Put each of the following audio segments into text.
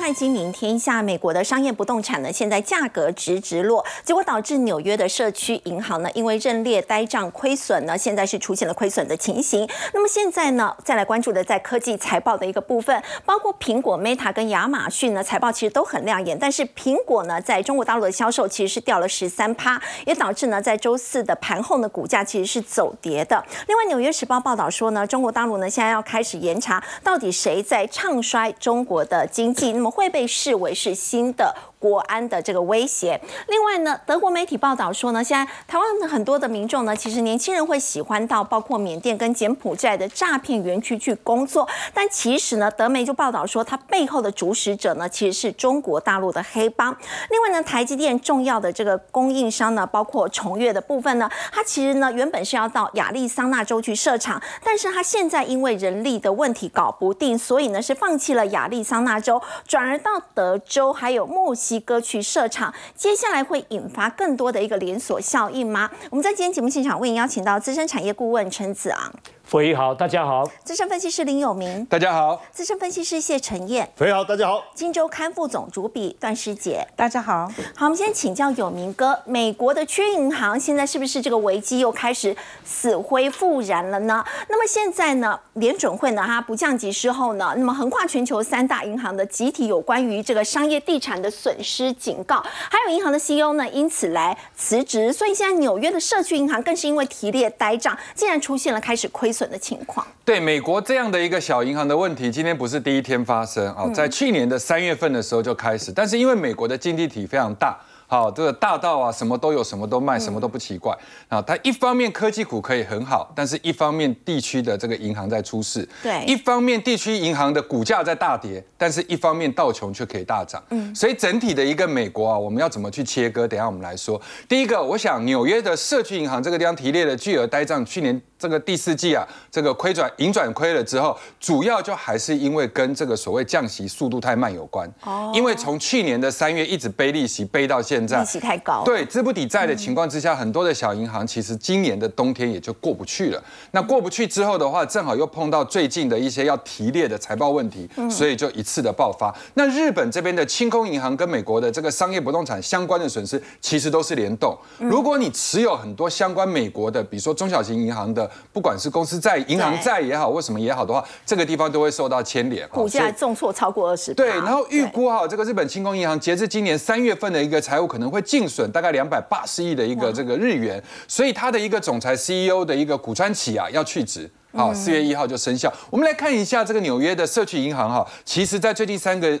看《今明天下》，美国的商业不动产呢，现在价格直直落，结果导致纽约的社区银行呢，因为认列呆账亏损呢，现在是出现了亏损的情形。那么现在呢，再来关注的在科技财报的一个部分，包括苹果、Meta 跟亚马逊呢，财报其实都很亮眼，但是苹果呢，在中国大陆的销售其实是掉了十三趴，也导致呢，在周四的盘后呢，股价其实是走跌的。另外，《纽约时报》报道说呢，中国大陆呢，现在要开始严查到底谁在唱衰中国的经济，那么会被视为是新的。国安的这个威胁。另外呢，德国媒体报道说呢，现在台湾的很多的民众呢，其实年轻人会喜欢到包括缅甸跟柬埔寨的诈骗园区去工作。但其实呢，德媒就报道说，它背后的主使者呢，其实是中国大陆的黑帮。另外呢，台积电重要的这个供应商呢，包括重越的部分呢，它其实呢原本是要到亚利桑那州去设厂，但是它现在因为人力的问题搞不定，所以呢是放弃了亚利桑那州，转而到德州还有墨西。及歌曲设厂，接下来会引发更多的一个连锁效应吗？我们在今天节目现场为您邀请到资深产业顾问陈子昂。傅仪好，大家好；资深分析师林有明，大家好；资深分析师谢晨燕，傅仪好，大家好；金州刊副总主笔段师姐，大家好。好，我们先请教有明哥，美国的缺银行现在是不是这个危机又开始死灰复燃了呢？那么现在呢，联准会呢，它不降级之后呢，那么横跨全球三大银行的集体有关于这个商业地产的损失警告，还有银行的 CEO 呢，因此来辞职，所以现在纽约的社区银行更是因为提列呆账，竟然出现了开始亏损。的情况，对美国这样的一个小银行的问题，今天不是第一天发生啊，在去年的三月份的时候就开始，但是因为美国的经济体非常大。好，这个大道啊，什么都有，什么都卖，什么都不奇怪啊。它一方面科技股可以很好，但是一方面地区的这个银行在出事。对，一方面地区银行的股价在大跌，但是一方面道琼却可以大涨。嗯，所以整体的一个美国啊，我们要怎么去切割？等下我们来说。第一个，我想纽约的社区银行这个地方提列的巨额呆账，去年这个第四季啊，这个亏转盈转亏了之后，主要就还是因为跟这个所谓降息速度太慢有关。哦，因为从去年的三月一直背利息背到现在。利息太高，对资不抵债的情况之下，很多的小银行其实今年的冬天也就过不去了。那过不去之后的话，正好又碰到最近的一些要提列的财报问题，所以就一次的爆发。那日本这边的清空银行跟美国的这个商业不动产相关的损失，其实都是联动。如果你持有很多相关美国的，比如说中小型银行的，不管是公司债、银行债也好，为什么也好的话，这个地方都会受到牵连。股价重挫超过二十。对，然后预估哈，这个日本轻工银行截至今年三月份的一个财务。可能会净损大概两百八十亿的一个这个日元，所以它的一个总裁 CEO 的一个古川启啊要去职，好，四月一号就生效。我们来看一下这个纽约的社区银行哈，其实在最近三个。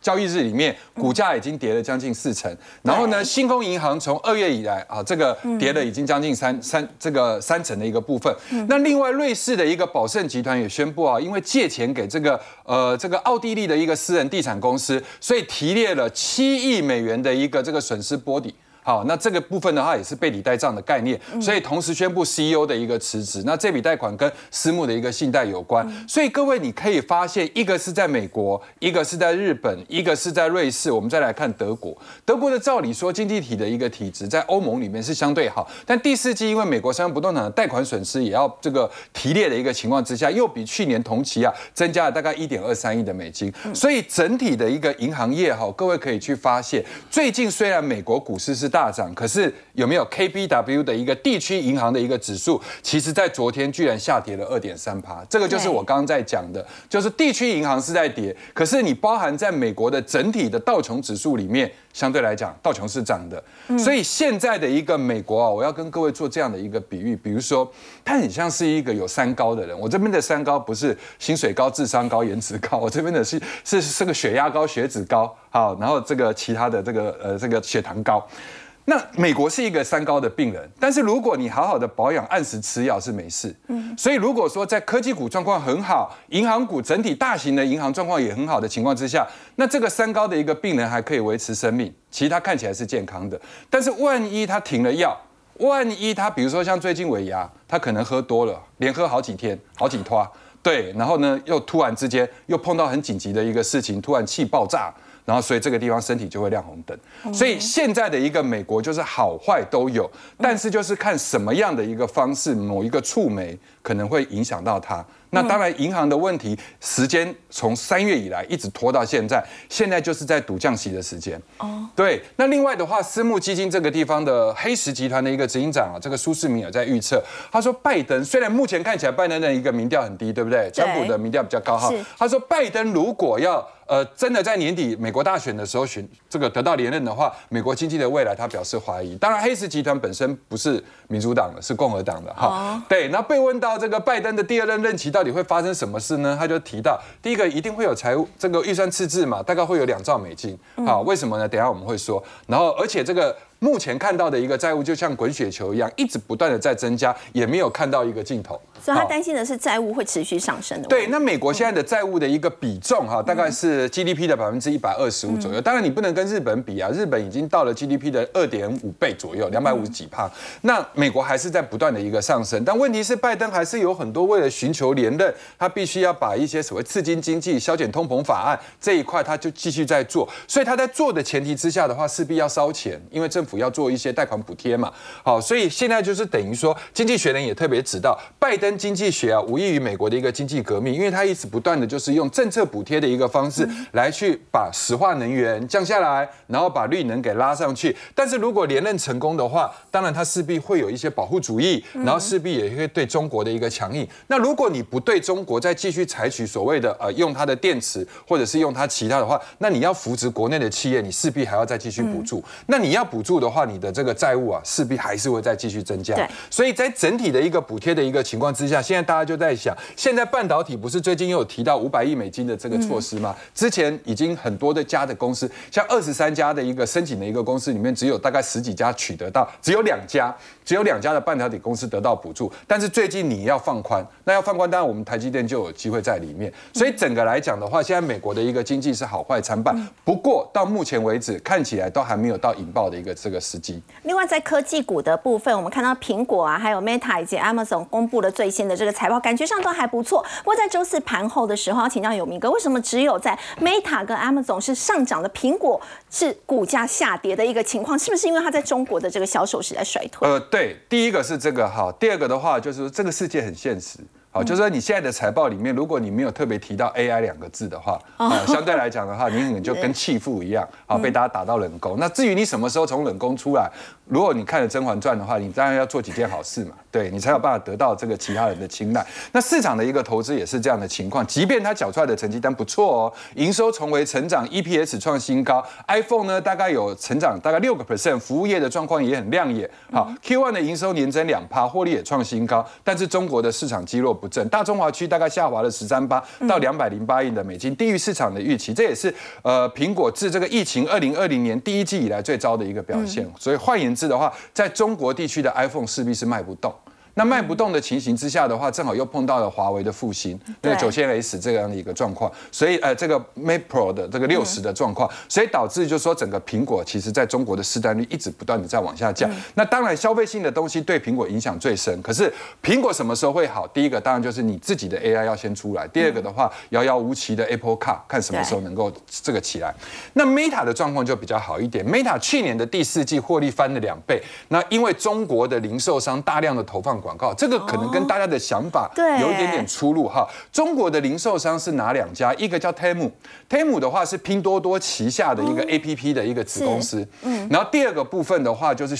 交易日里面，股价已经跌了将近四成。然后呢，星空银行从二月以来啊，这个跌了已经将近三三这个三成的一个部分。那另外，瑞士的一个宝盛集团也宣布啊，因为借钱给这个呃这个奥地利的一个私人地产公司，所以提列了七亿美元的一个这个损失波底。好，那这个部分的话也是背抵贷账的概念，所以同时宣布 CEO 的一个辞职。那这笔贷款跟私募的一个信贷有关，所以各位你可以发现，一个是在美国，一个是在日本，一个是在瑞士。我们再来看德国，德国的照理说经济体的一个体质在欧盟里面是相对好，但第四季因为美国商业不动产的贷款损失也要这个提列的一个情况之下，又比去年同期啊增加了大概一点二三亿的美金，所以整体的一个银行业哈，各位可以去发现，最近虽然美国股市是。大涨，可是有没有 KBW 的一个地区银行的一个指数？其实，在昨天居然下跌了二点三趴。这个就是我刚刚在讲的，就是地区银行是在跌，可是你包含在美国的整体的道琼指数里面，相对来讲，道琼是涨的。所以现在的一个美国啊，我要跟各位做这样的一个比喻，比如说，它很像是一个有三高的人。我这边的三高不是薪水高、智商高、颜值高，我这边的是是是个血压高、血脂高，好，然后这个其他的这个呃这个血糖高。那美国是一个三高的病人，但是如果你好好的保养、按时吃药是没事。嗯，所以如果说在科技股状况很好、银行股整体大型的银行状况也很好的情况之下，那这个三高的一个病人还可以维持生命，其实他看起来是健康的。但是万一他停了药，万一他比如说像最近尾牙，他可能喝多了，连喝好几天、好几拖，对，然后呢又突然之间又碰到很紧急的一个事情，突然气爆炸。然后所以这个地方身体就会亮红灯。所以现在的一个美国就是好坏都有，但是就是看什么样的一个方式，某一个触媒可能会影响到它。那当然，银行的问题时间从三月以来一直拖到现在，现在就是在赌降息的时间。哦，对。那另外的话，私募基金这个地方的黑石集团的一个执行长啊，这个苏世民也在预测，他说拜登虽然目前看起来拜登的一个民调很低，对不对？川普的民调比较高哈。他说拜登如果要。呃，真的在年底美国大选的时候选这个得到连任的话，美国经济的未来他表示怀疑。当然，黑石集团本身不是民主党的，是共和党的哈。对，那被问到这个拜登的第二任任期到底会发生什么事呢？他就提到，第一个一定会有财务这个预算赤字嘛，大概会有两兆美金。好，为什么呢？等下我们会说。然后，而且这个。目前看到的一个债务就像滚雪球一样，一直不断的在增加，也没有看到一个尽头。所以他担心的是债务会持续上升的。对，那美国现在的债务的一个比重哈，大概是 GDP 的百分之一百二十五左右。当然你不能跟日本比啊，日本已经到了 GDP 的二点五倍左右，两百五十几帕。那美国还是在不断的一个上升。但问题是，拜登还是有很多为了寻求连任，他必须要把一些所谓刺激经济、削减通膨法案这一块，他就继续在做。所以他在做的前提之下的话，势必要烧钱，因为政府。要做一些贷款补贴嘛，好，所以现在就是等于说，经济学人也特别指到，拜登经济学啊，无异于美国的一个经济革命，因为它一直不断的就是用政策补贴的一个方式来去把石化能源降下来，然后把绿能给拉上去。但是如果连任成功的话，当然它势必会有一些保护主义，然后势必也会对中国的一个强硬。那如果你不对中国再继续采取所谓的呃用它的电池或者是用它其他的话，那你要扶植国内的企业，你势必还要再继续补助。那你要补助。的话，你的这个债务啊，势必还是会再继续增加。对，所以在整体的一个补贴的一个情况之下，现在大家就在想，现在半导体不是最近又有提到五百亿美金的这个措施吗？之前已经很多的家的公司，像二十三家的一个申请的一个公司里面，只有大概十几家取得到，只有两家，只有两家的半导体公司得到补助。但是最近你要放宽，那要放宽，当然我们台积电就有机会在里面。所以整个来讲的话，现在美国的一个经济是好坏参半。不过到目前为止，看起来都还没有到引爆的一个这个。个时机。另外，在科技股的部分，我们看到苹果啊，还有 Meta 以及 Amazon 公布了最新的这个财报，感觉上都还不错。不过在周四盘后的时候，要请教有明哥，为什么只有在 Meta 跟 Amazon 是上涨的，苹果是股价下跌的一个情况？是不是因为它在中国的这个销售是在衰退？呃，对，第一个是这个哈，第二个的话就是这个世界很现实。好，就是说你现在的财报里面，如果你没有特别提到 AI 两个字的话，啊，相对来讲的话，你可能就跟弃妇一样，啊，被大家打到冷宫。那至于你什么时候从冷宫出来，如果你看了《甄嬛传》的话，你当然要做几件好事嘛，对你才有办法得到这个其他人的青睐。那市场的一个投资也是这样的情况，即便它缴出来的成绩单不错哦，营收重回成长，EPS 创新高，iPhone 呢大概有成长大概六个 percent，服务业的状况也很亮眼。好，Q1 的营收年增两趴，获利也创新高，但是中国的市场积弱。不振，大中华区大概下滑了十三八到两百零八亿的美金，低于市场的预期。这也是呃苹果自这个疫情二零二零年第一季以来最糟的一个表现。所以换言之的话，在中国地区的 iPhone 势必是卖不动。那卖不动的情形之下的话，正好又碰到了华为的复兴，那个九千 S 这样的一个状况，所以呃，这个 Mate Pro 的这个六十的状况，所以导致就是说整个苹果其实在中国的市占率一直不断的在往下降。那当然消费性的东西对苹果影响最深，可是苹果什么时候会好？第一个当然就是你自己的 AI 要先出来，第二个的话遥遥无期的 Apple Car 看什么时候能够这个起来。那 Meta 的状况就比较好一点，Meta 去年的第四季获利翻了两倍，那因为中国的零售商大量的投放。广告这个可能跟大家的想法有一点点出入哈。中国的零售商是哪两家？一个叫 Temu，Temu 的话是拼多多旗下的一个 APP 的一个子公司。嗯，然后第二个部分的话就是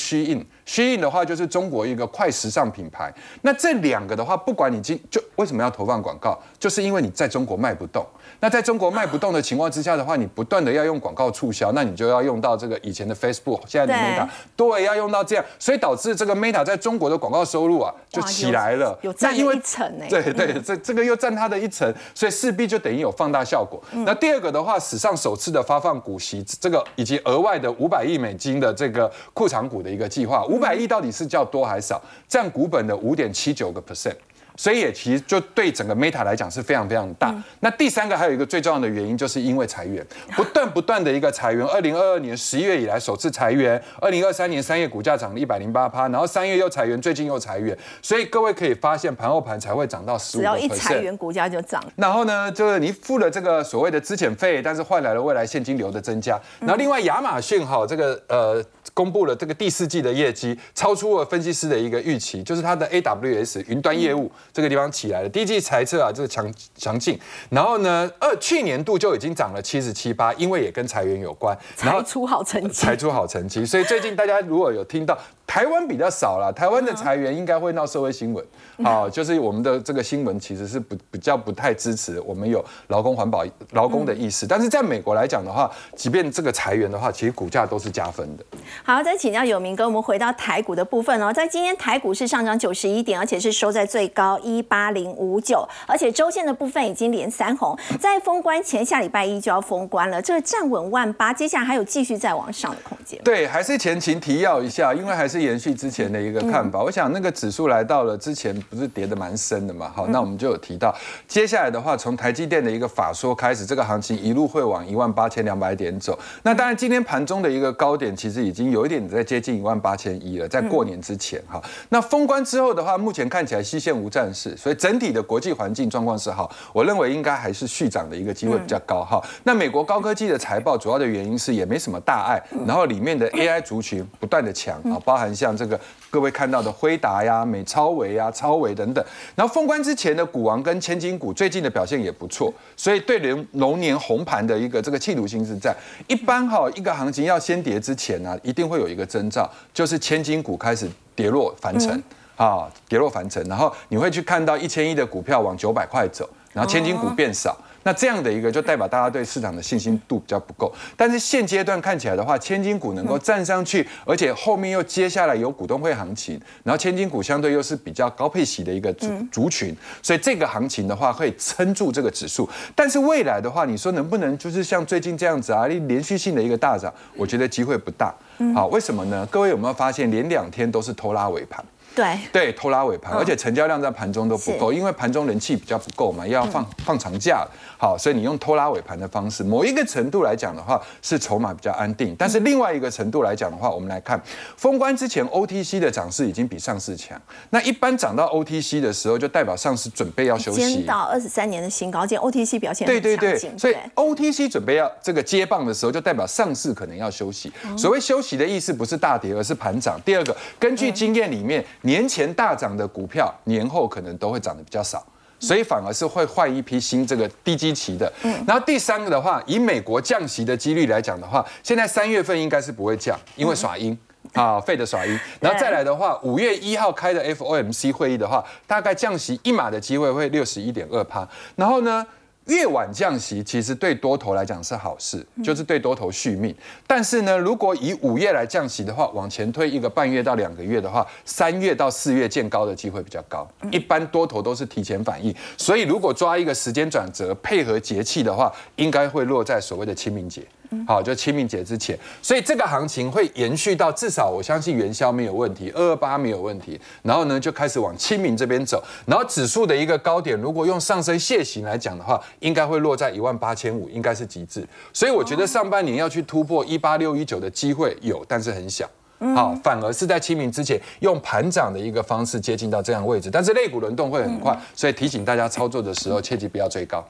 Shein，Shein 的话就是中国一个快时尚品牌。那这两个的话，不管你今就为什么要投放广告，就是因为你在中国卖不动。那在中国卖不动的情况之下的话，你不断的要用广告促销，那你就要用到这个以前的 Facebook，现在的 Meta，对，要用到这样，所以导致这个 Meta 在中国的广告收入啊就起来了。有占一层呢？对对，这这个又占它的一层，所以势必就等于有放大效果。那第二个的话，史上首次的发放股息，这个以及额外的五百亿美金的这个库藏股的一个计划，五百亿到底是叫多还是少？占股本的五点七九个 percent。所以也其实就对整个 Meta 来讲是非常非常大。那第三个还有一个最重要的原因，就是因为裁员，不断不断的一个裁员。二零二二年十一月以来首次裁员，二零二三年三月股价涨了一百零八趴，然后三月又裁员，最近又裁员，所以各位可以发现盘后盘才会涨到十五。只要一裁员，股价就涨。然后呢，就是你付了这个所谓的资遣费，但是换来了未来现金流的增加。然后另外亚马逊哈，这个呃。公布了这个第四季的业绩，超出了分析师的一个预期，就是它的 AWS 云端业务这个地方起来了。第一季财测啊，这个强强劲，然后呢，二去年度就已经涨了七十七八，因为也跟裁员有关，才出好成绩，才出好成绩。所以最近大家如果有听到。台湾比较少了，台湾的裁员应该会闹社会新闻，好，就是我们的这个新闻其实是不比较不太支持我们有劳工环保劳工的意思，但是在美国来讲的话，即便这个裁员的话，其实股价都是加分的。好，再请教有明哥，我们回到台股的部分哦，在今天台股是上涨九十一点，而且是收在最高一八零五九，而且周线的部分已经连三红，在封关前下礼拜一就要封关了，这个站稳万八，接下来还有继续再往上的空间。对，还是前情提要一下，因为还是。延续之前的一个看法，我想那个指数来到了之前不是跌的蛮深的嘛？好，那我们就有提到，接下来的话，从台积电的一个法说开始，这个行情一路会往一万八千两百点走。那当然，今天盘中的一个高点其实已经有一点在接近一万八千一了，在过年之前哈。那封关之后的话，目前看起来西线无战事，所以整体的国际环境状况是好，我认为应该还是续涨的一个机会比较高哈。那美国高科技的财报主要的原因是也没什么大碍，然后里面的 AI 族群不断的强啊，包含。像这个各位看到的辉达呀、美超维呀、超维等等，然后封关之前的股王跟千金股最近的表现也不错，所以对龙龙年红盘的一个这个企图心是在。一般哈，一个行情要先跌之前呢，一定会有一个征兆，就是千金股开始跌落凡尘啊，跌落凡尘，然后你会去看到一千亿的股票往九百块走，然后千金股变少。那这样的一个就代表大家对市场的信心度比较不够，但是现阶段看起来的话，千金股能够站上去，而且后面又接下来有股东会行情，然后千金股相对又是比较高配息的一个族族群，所以这个行情的话会撑住这个指数。但是未来的话，你说能不能就是像最近这样子啊，连续性的一个大涨，我觉得机会不大。好，为什么呢？各位有没有发现连两天都是拖拉尾盘？对对，拖拉尾盘，而且成交量在盘中都不够，因为盘中人气比较不够嘛，要放放长假，好，所以你用拖拉尾盘的方式，某一个程度来讲的话，是筹码比较安定。但是另外一个程度来讲的话，我们来看封关之前 OTC 的涨势已经比上市强。那一般涨到 OTC 的时候，就代表上市准备要休息。到二十三年的新高，见 OTC 表现对对对，所以 OTC 准备要这个接棒的时候，就代表上市可能要休息。所谓休息的意思，不是大跌，而是盘涨。第二个，根据经验里面。年前大涨的股票，年后可能都会涨得比较少，所以反而是会换一批新这个低基期的。然后第三个的话，以美国降息的几率来讲的话，现在三月份应该是不会降，因为耍鹰啊，费的耍鹰。然后再来的话，五月一号开的 FOMC 会议的话，大概降息一码的机会会六十一点二趴。然后呢？越晚降息，其实对多头来讲是好事，就是对多头续命。但是呢，如果以五月来降息的话，往前推一个半月到两个月的话，三月到四月见高的机会比较高。一般多头都是提前反应，所以如果抓一个时间转折，配合节气的话，应该会落在所谓的清明节。好，就清明节之前，所以这个行情会延续到至少我相信元宵没有问题，二二八没有问题，然后呢就开始往清明这边走，然后指数的一个高点，如果用上升楔形来讲的话，应该会落在一万八千五，应该是极致。所以我觉得上半年要去突破一八六一九的机会有，但是很小。好，反而是在清明之前用盘涨的一个方式接近到这样位置，但是肋骨轮动会很快，所以提醒大家操作的时候切记不要追高。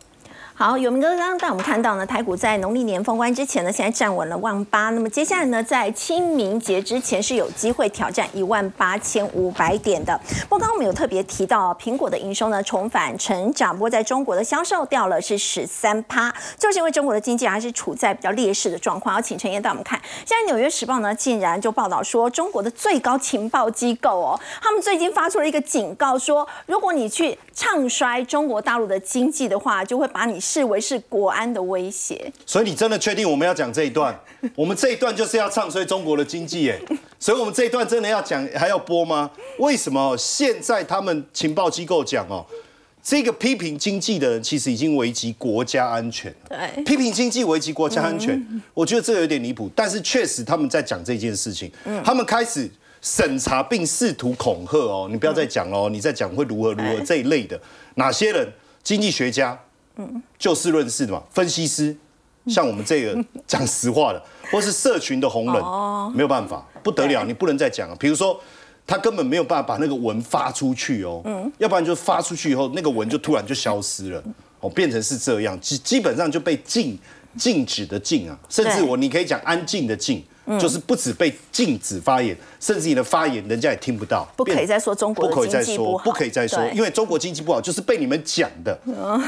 好，有明哥刚刚带我们看到呢，台股在农历年封关之前呢，现在站稳了万八。那么接下来呢，在清明节之前是有机会挑战一万八千五百点的。不过刚刚我们有特别提到，苹果的营收呢重返成长，不过在中国的销售掉了是十三趴，就是因为中国的经济还是处在比较劣势的状况。要请陈燕带我们看，现在纽约时报呢竟然就报道说，中国的最高情报机构哦，他们最近发出了一个警告，说如果你去唱衰中国大陆的经济的话，就会把你。视为是国安的威胁，所以你真的确定我们要讲这一段？我们这一段就是要唱衰中国的经济耶，所以我们这一段真的要讲还要播吗？为什么现在他们情报机构讲哦，这个批评经济的人其实已经危及国家安全对，批评经济危及国家安全，我觉得这有点离谱，但是确实他们在讲这件事情，他们开始审查并试图恐吓哦，你不要再讲哦，你再讲会如何如何这一类的，哪些人？经济学家，嗯，就事论事的嘛，分析师，像我们这个讲实话的，或是社群的红人，没有办法，不得了，你不能再讲了。比如说，他根本没有办法把那个文发出去哦，嗯，要不然就发出去以后，那个文就突然就消失了，哦，变成是这样，基基本上就被禁禁止的禁啊，甚至我你可以讲安静的静。就是不止被禁止发言，甚至你的发言人家也听不到。不可以再说中国不可以再说，不可以再说，因为中国经济不好就是被你们讲的。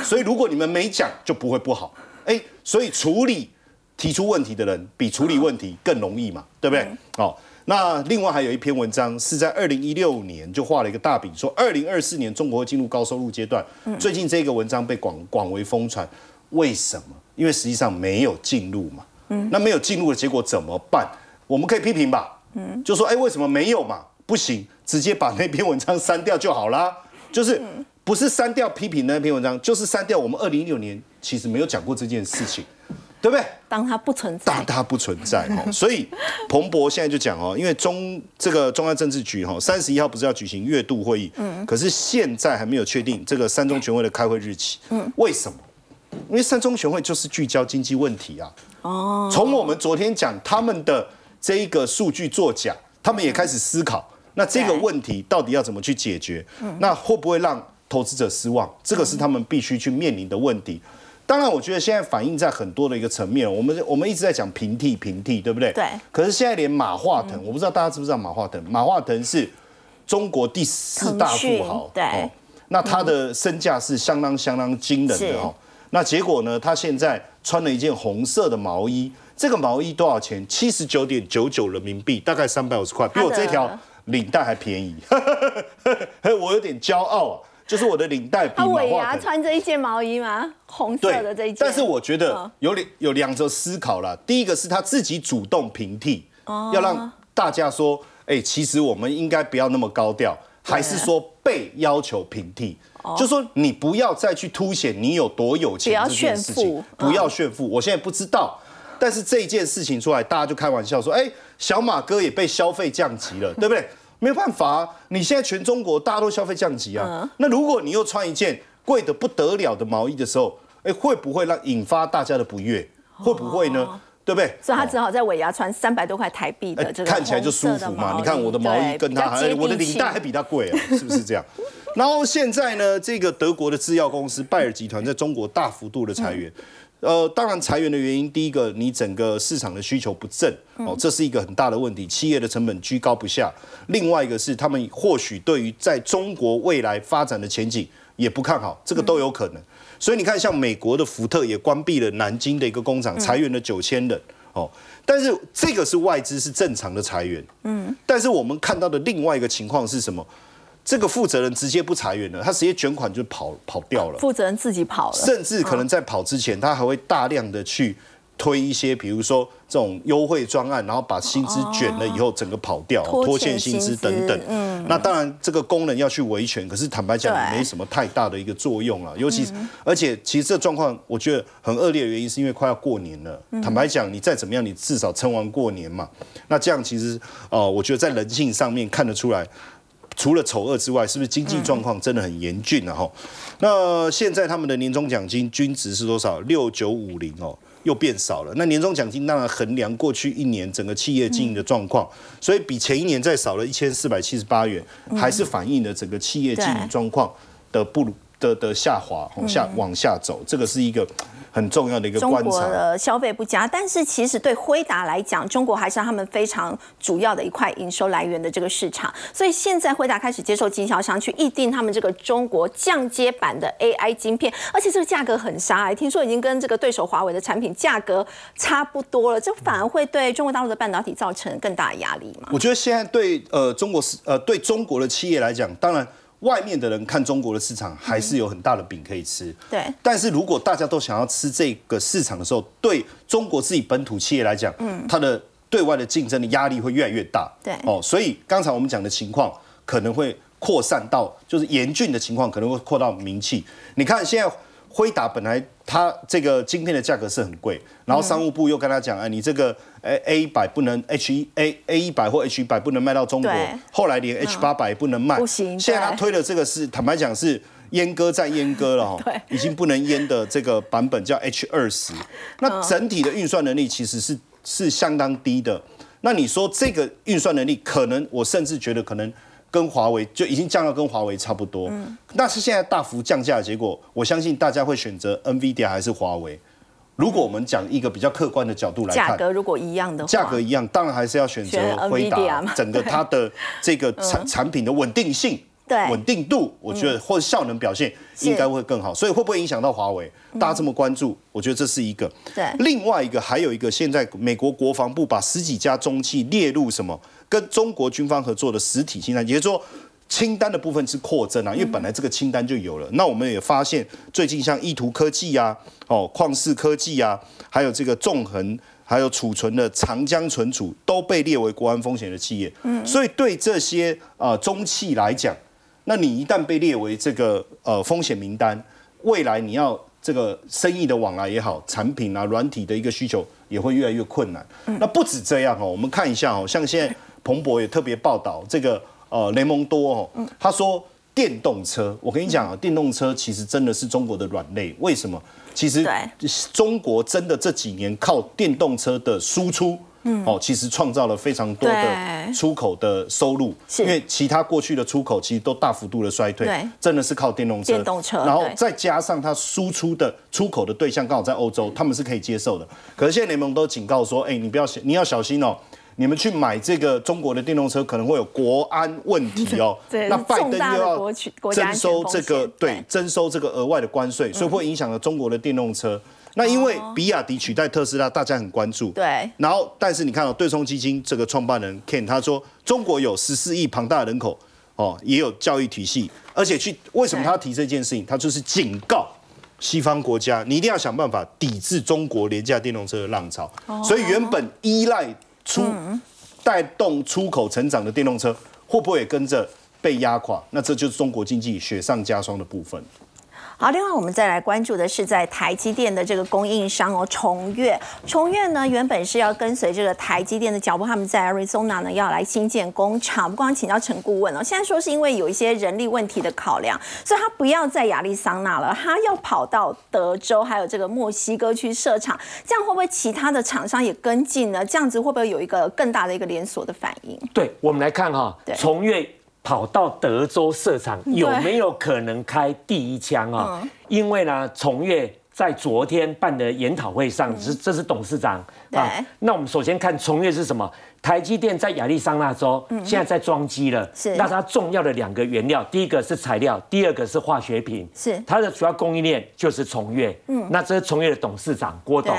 所以如果你们没讲，就不会不好。哎，所以处理提出问题的人比处理问题更容易嘛，对不对？哦，那另外还有一篇文章是在二零一六年就画了一个大饼，说二零二四年中国会进入高收入阶段。最近这个文章被广广为疯传，为什么？因为实际上没有进入嘛。嗯，那没有进入的结果怎么办？我们可以批评吧，嗯，就说哎，为什么没有嘛？不行，直接把那篇文章删掉就好啦。就是不是删掉批评那篇文章，就是删掉我们二零一六年其实没有讲过这件事情，对不对？当它不存在，当它不存在哈。所以彭博现在就讲哦，因为中这个中央政治局哈，三十一号不是要举行月度会议，嗯，可是现在还没有确定这个三中全会的开会日期，嗯，为什么？因为三中全会就是聚焦经济问题啊。哦，从我们昨天讲他们的这一个数据作假，他们也开始思考，那这个问题到底要怎么去解决？那会不会让投资者失望？这个是他们必须去面临的问题。当然，我觉得现在反映在很多的一个层面，我们我们一直在讲平替平替，对不对？对。可是现在连马化腾，我不知道大家知不知道马化腾？马化腾是中国第四大富豪，对。那他的身价是相当相当惊人的哦。那结果呢？他现在穿了一件红色的毛衣，这个毛衣多少钱？七十九点九九人民币，大概三百五十块，比我这条领带还便宜。我有点骄傲啊，就是我的领带比马化腾穿这一件毛衣吗？红色的这一件。但是我觉得有两有两则思考了。第一个是他自己主动平替，要让大家说，哎，其实我们应该不要那么高调，还是说被要求平替？就说你不要再去凸显你有多有钱这件事情，不要炫富。我现在不知道，但是这一件事情出来，大家就开玩笑说：“哎，小马哥也被消费降级了，对不对？”没有办法，你现在全中国大家都消费降级啊。那如果你又穿一件贵的不得了的毛衣的时候，哎，会不会让引发大家的不悦？会不会呢？对不对？所以他只好在尾牙穿三百多块台币的这个看起来就舒服嘛。你看我的毛衣跟他，我的领带还比他贵啊，是不是这样？然后现在呢，这个德国的制药公司拜耳集团在中国大幅度的裁员，呃，当然裁员的原因，第一个你整个市场的需求不振哦，这是一个很大的问题，企业的成本居高不下。另外一个是他们或许对于在中国未来发展的前景也不看好，这个都有可能。所以你看，像美国的福特也关闭了南京的一个工厂，裁员了九千人哦。但是这个是外资是正常的裁员，嗯。但是我们看到的另外一个情况是什么？这个负责人直接不裁员了，他直接卷款就跑跑掉了。负责人自己跑了，甚至可能在跑之前，他还会大量的去推一些，比如说这种优惠专案，然后把薪资卷了以后，整个跑掉，拖欠薪资等等。嗯，那当然这个功能要去维权，可是坦白讲也没什么太大的一个作用了。尤其而且其实这状况我觉得很恶劣的原因，是因为快要过年了。坦白讲，你再怎么样，你至少撑完过年嘛。那这样其实哦，我觉得在人性上面看得出来。除了丑恶之外，是不是经济状况真的很严峻啊？哈，那现在他们的年终奖金均值是多少？六九五零哦，又变少了。那年终奖金当然衡量过去一年整个企业经营的状况，所以比前一年再少了一千四百七十八元，还是反映了整个企业经营状况的不如的的下滑，往下往下走。这个是一个。很重要的一个观察。中国的消费不佳，但是其实对辉达来讲，中国还是他们非常主要的一块营收来源的这个市场。所以现在辉达开始接受经销商去预定他们这个中国降阶版的 AI 晶片，而且这个价格很杀，听说已经跟这个对手华为的产品价格差不多了，这反而会对中国大陆的半导体造成更大的压力嘛？我觉得现在对呃中国是呃对中国的企业来讲，当然。外面的人看中国的市场还是有很大的饼可以吃，对。但是如果大家都想要吃这个市场的时候，对中国自己本土企业来讲，嗯，它的对外的竞争的压力会越来越大，对。哦，所以刚才我们讲的情况可能会扩散到，就是严峻的情况可能会扩到名气。你看现在辉达本来它这个晶片的价格是很贵，然后商务部又跟他讲，哎，你这个 A A 一百不能 H 一 A A 一百或 H 一百不能卖到中国对，后来连 H 八百也不能卖，不行现在他推的这个是坦白讲是。阉割再阉割了哈 对，已经不能阉的这个版本叫 H 二十，那整体的运算能力其实是是相当低的。那你说这个运算能力，可能我甚至觉得可能跟华为就已经降到跟华为差不多。但是现在大幅降价的结果，我相信大家会选择 NVIDIA 还是华为。如果我们讲一个比较客观的角度来看，价格如果一样的话，价格一样，当然还是要选择选辉 NVIDIA，整个它的这个产产品的稳定性。对稳定度，我觉得或者效能表现是应该会更好，所以会不会影响到华为？大家这么关注，我觉得这是一个。对另外一个还有一个，现在美国国防部把十几家中企列入什么跟中国军方合作的实体清单，也就是说。清单的部分是扩增啊，因为本来这个清单就有了。那我们也发现，最近像意图科技啊、哦旷视科技啊，还有这个纵横，还有储存的长江存储，都被列为国安风险的企业。嗯，所以对这些啊、呃中企来讲，那你一旦被列为这个呃风险名单，未来你要这个生意的往来也好，产品啊、软体的一个需求也会越来越困难。那不止这样哦，我们看一下哦，像现在彭博也特别报道这个呃雷蒙多哦，他说电动车，我跟你讲啊，电动车其实真的是中国的软肋，为什么？其实中国真的这几年靠电动车的输出。哦，其实创造了非常多的出口的收入，因为其他过去的出口其实都大幅度的衰退，对真的是靠电动车。电动车然后再加上它输出的出口的对象刚好在欧洲，他们是可以接受的。可是现在联盟都警告说，哎，你不要小，你要小心哦。你们去买这个中国的电动车，可能会有国安问题哦。对那拜登又要征收这个险对对征收这个额外的关税，所以会影响了中国的电动车。那因为比亚迪取代特斯拉，大家很关注。对然后，但是你看到、对冲基金这个创办人 Ken 他说，中国有十四亿庞大的人口，哦，也有教育体系，而且去为什么他要提这件事情？他就是警告西方国家，你一定要想办法抵制中国廉价电动车的浪潮。所以原本依赖出带动出口成长的电动车，会不会也跟着被压垮？那这就是中国经济雪上加霜的部分。好，另外我们再来关注的是在台积电的这个供应商哦，崇越。崇越呢原本是要跟随这个台积电的脚步，他们在 Arizona 呢要来新建工厂。不光请教陈顾问哦，现在说是因为有一些人力问题的考量，所以他不要在亚利桑那了，他要跑到德州还有这个墨西哥去设厂。这样会不会其他的厂商也跟进呢？这样子会不会有一个更大的一个连锁的反应？对，我们来看哈对，崇越跑到德州设厂，有没有可能开第一枪啊？因为呢，从越在昨天办的研讨会上，是这是董事长啊那我们首先看从越是什么？台积电在亚利桑那州现在在装机了，是。那它重要的两个原料，第一个是材料，第二个是化学品，是。它的主要供应链就是从越。嗯，那这是从越的董事长郭董，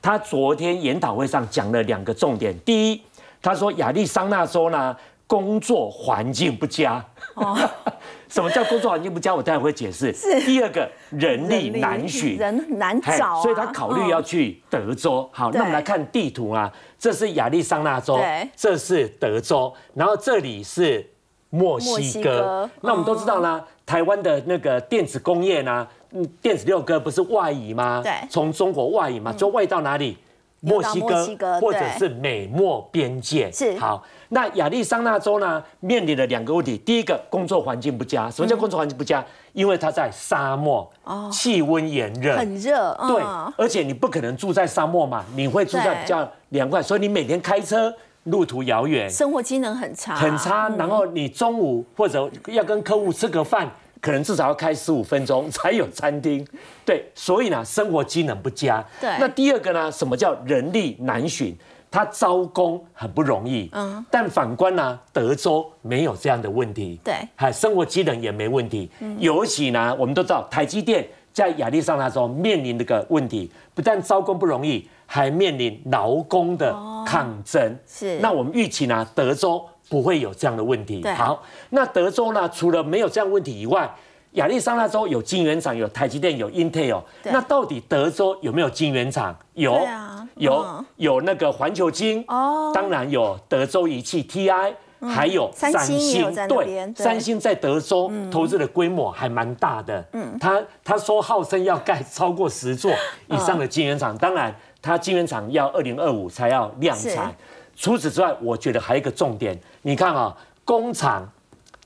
他昨天研讨会上讲了两个重点，第一，他说亚利桑那州呢工作环境不佳。哦，什么叫工作环境不佳？我待会会解释。第二个，人力难寻，人难找、啊，所以他考虑要去德州。好，那我们来看地图啊，这是亚利桑那州对，这是德州，然后这里是墨墨西西哥哥。那我们都知道呢，台湾的那个电子工业呢，嗯，电子六哥不是外移吗？对从中国外移嘛，就外到哪里？墨西哥哥或者是美墨边界。是。好，那亚利桑那州呢，面临了两个问题。第一个，工作环境不佳。什么叫工作环境不佳？因为它在沙漠，气温炎热，哦很热，嗯。对，而且你不可能住在沙漠嘛，你会住在比较凉快，所以你每天开车路途遥远，生活机能很差，很差。然后你中午或者要跟客户吃个饭，可能至少要开十五分钟 才有餐厅。对，所以呢，生活机能不佳。对那第二个呢，什么叫人力难寻？他招工很不容易，嗯，但反观呢，德州没有这样的问题，对还生活机能也没问题。尤其呢，我们都知道台积电在亚利桑那州面临这个问题，不但招工不容易，还面临劳工的抗争。是那我们预期呢，德州不会有这样的问题。好，那德州呢，除了没有这样问题以外，亚利桑那州有晶圆厂，有台积电，有 Intel。那到底德州有没有晶圆厂？有啊，有嗯有那个环球晶，哦当然有德州仪器 TI。还有三星对三星在德州投资的规模还蛮大的。嗯，他他说号称要盖超过十座以上的晶圆厂，当然他晶圆厂要二零二五才要量是产。除此之外，我觉得还有一个重点，你看啊，工厂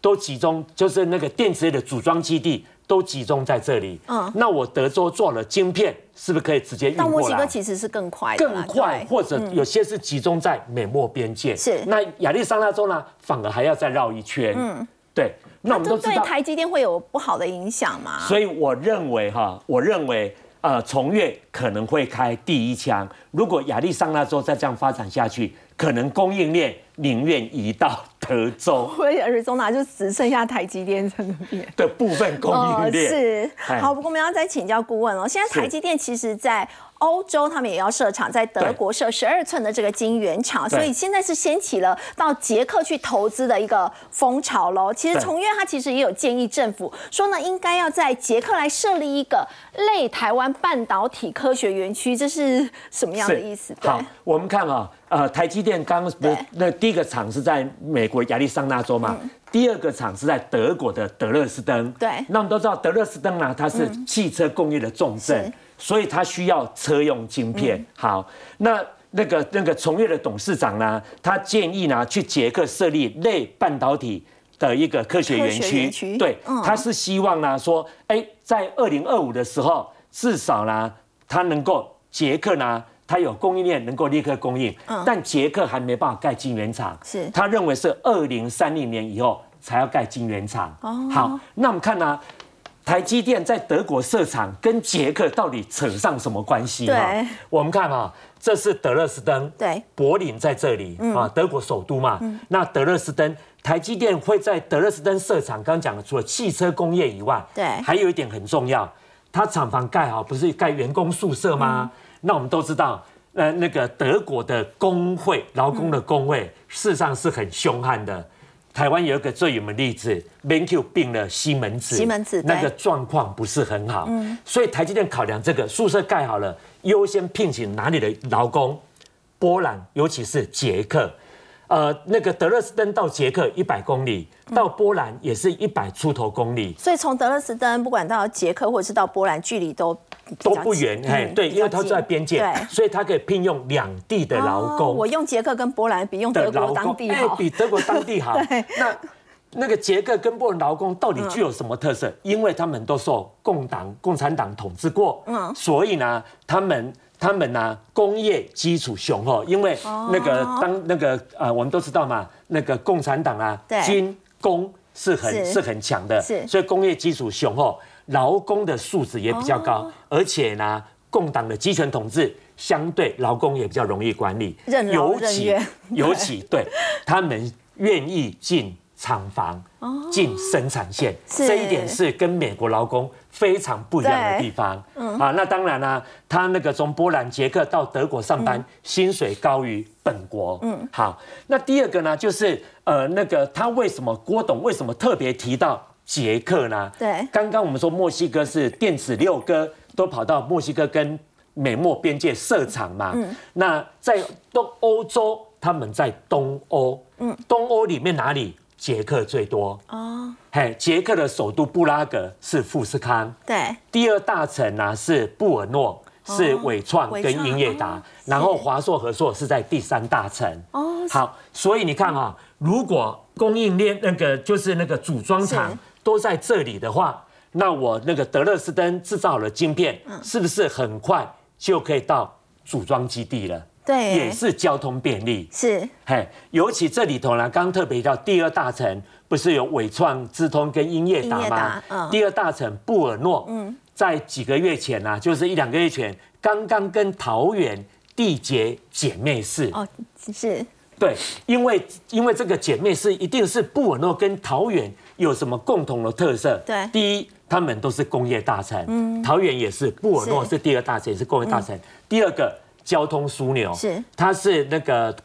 都集中，就是那个电子业的组装基地都集中在这里。嗯嗯，那我德州做了晶片，是不是可以直接运到墨过来？西哥其实是更快的，更快，或者有些是集中在美墨边界。是那亚利桑那州呢，反而还要再绕一圈。嗯，对。那我们都知道，对台积电会有不好的影响吗？所以我认为哈，我认为呃，从越可能会开第一枪。如果亚利桑那州再这样发展下去，可能供应链宁愿移到德州 会 Arizona 就只剩下台积电在那边。的部分供应链。哦是哎好，不过我们要再请教顾问哦。现在台积电其实在欧洲，他们也要设厂，在德国设十二寸的这个晶圆厂，所以现在是掀起了到捷克去投资的一个风潮喽。其实对。从院他其实也有建议政府说呢，应该要在捷克来设立一个类台湾半导体科学园区，这是什么样的意思？好，我们看啊、呃，台积电刚刚不是那第一个厂是在美国亚利桑那州嘛，第二个厂是在德国的德勒斯登。对。那我们都知道德勒斯登呢，它是汽车工业的重镇，是所以它需要车用晶片。好，那。那个那个从业的董事长呢，他建议呢去捷克设立类半导体的一个科学园区，对，嗯。他是希望呢说，哎，在二零二五的时候，至少呢，他能够捷克呢，它有供应链能够立刻供应，但捷克还没办法盖晶圆厂，嗯是。他认为是二零三零年以后才要盖晶圆厂。哦。好，那我们看呢、台积电在德国设厂，跟捷克到底扯上什么关系？对哈我们看啊，这是德勒斯登，对柏林在这里啊，德国首都嘛。那德勒斯登，台积电会在德勒斯登设厂，刚刚讲的，除了汽车工业以外，对还有一点很重要，它厂房盖好，不是盖员工宿舍吗？那我们都知道。呃，那个德国的工会，劳工的工会，事实上是很凶悍的。台湾有一个最有名的例子 b e n q 并了西门子，西门子那个状况不是很好，所以台积电考量这个宿舍盖好了，优先聘请哪里的劳工？波兰，尤其是捷克。呃，那个德勒斯登到捷克一百公里，到波兰也是一百出头公里，所以从德勒斯登不管到捷克或者是到波兰，距离都都不远。近哎，对，因为它就在近边界，所以它可以聘用两地的劳哦工。我用捷克跟波兰比用德国当地好。比德国当地好。那那个捷克跟波兰劳工到底具有什么特色？因为他们都受共党、共产党统治过，嗯所以呢，他们。他们呢、工业基础雄厚，因为那个当那个呃，我们都知道嘛，那个共产党啊对，军工是很是。是很强的，所以工业基础雄厚，劳工的素质也比较哦。高，而且呢，共党的集权统治相对劳工也比较容易管理，尤其尤其对他们愿意进厂房、进生产线，哦这一点是跟美国劳工非常不一样的地方。嗯啊，那当然啦、他那个从波兰、捷克到德国上嗯班，薪水高于本国。嗯，好，那第二个呢，就是呃，那个他为什么郭董为什么特别提到捷克呢？对刚刚我们说墨西哥是电子六哥都跑到墨西哥跟美墨边界设厂嘛。嗯。那在东欧洲，他们在东欧。嗯。东欧里面哪里？捷克最多。哦，嘿，捷克的首都布拉格是富士康，对，第二大城呢是布尔诺，是伟创跟英业达，是。然后华硕和硕是在第三大城。哦，好，所以你看啊、如果供应链那个就是那个组装厂都在这里的话，那我那个德勒斯登制造了晶片，嗯。是不是很快就可以到组装基地了？对，也是交通便利。是嘿，尤其这里头呢，刚刚特别提到第二大城不是有伟创、智通跟英业达吗？嗯第二大城布尔诺，嗯，在几个月前呢、就是一两个月前，刚刚跟桃园缔结姐妹市。哦，是对，因为因为这个姐妹市一定是布尔诺跟桃园有什么共同的特色？对第一，他们都是工业大城，嗯，桃园也是，布尔诺是是第二大城，也是工业大城。第二个，交通枢纽，是它是那个